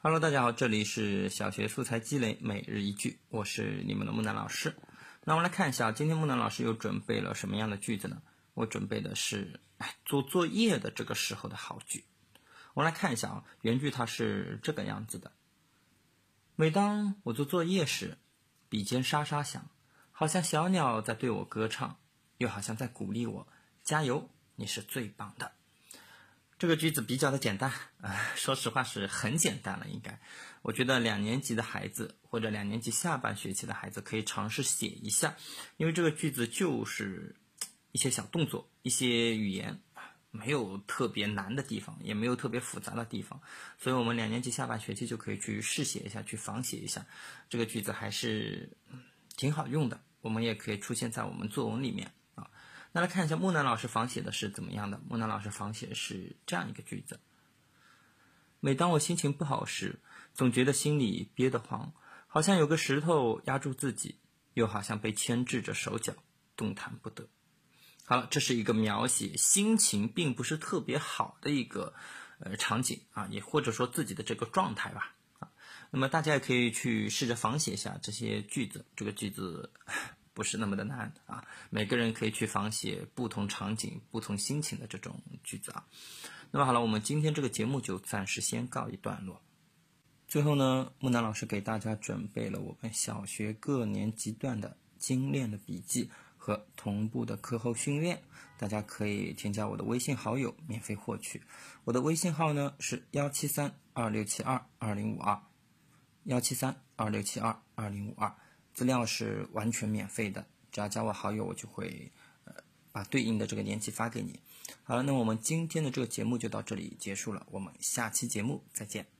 Hello，大家好，这里是小学素材积累每日一句，我是你们的木南老师。那我们来看一下，今天木南老师又准备了什么样的句子呢？我准备的是做作业的这个时候的好句。我们来看一下啊，原句它是这个样子的：每当我做作业时，笔尖沙沙响，好像小鸟在对我歌唱，又好像在鼓励我加油，你是最棒的。这个句子比较的简单啊，说实话是很简单了。应该，我觉得两年级的孩子或者两年级下半学期的孩子可以尝试写一下，因为这个句子就是一些小动作、一些语言，没有特别难的地方，也没有特别复杂的地方，所以我们两年级下半学期就可以去试写一下，去仿写一下。这个句子还是挺好用的，我们也可以出现在我们作文里面。那来看一下木南老师仿写的是怎么样的？木南老师仿写的是这样一个句子：每当我心情不好时，总觉得心里憋得慌，好像有个石头压住自己，又好像被牵制着手脚，动弹不得。好了，这是一个描写心情并不是特别好的一个呃场景啊，也或者说自己的这个状态吧啊。那么大家也可以去试着仿写一下这些句子，这个句子。不是那么的难啊！每个人可以去仿写不同场景、不同心情的这种句子啊。那么好了，我们今天这个节目就暂时先告一段落。最后呢，木南老师给大家准备了我们小学各年级段的精炼的笔记和同步的课后训练，大家可以添加我的微信好友免费获取。我的微信号呢是幺七三二六七二二零五二，幺七三二六七二二零五二。资料是完全免费的，只要加我好友，我就会呃把对应的这个链接发给你。好了，那我们今天的这个节目就到这里结束了，我们下期节目再见。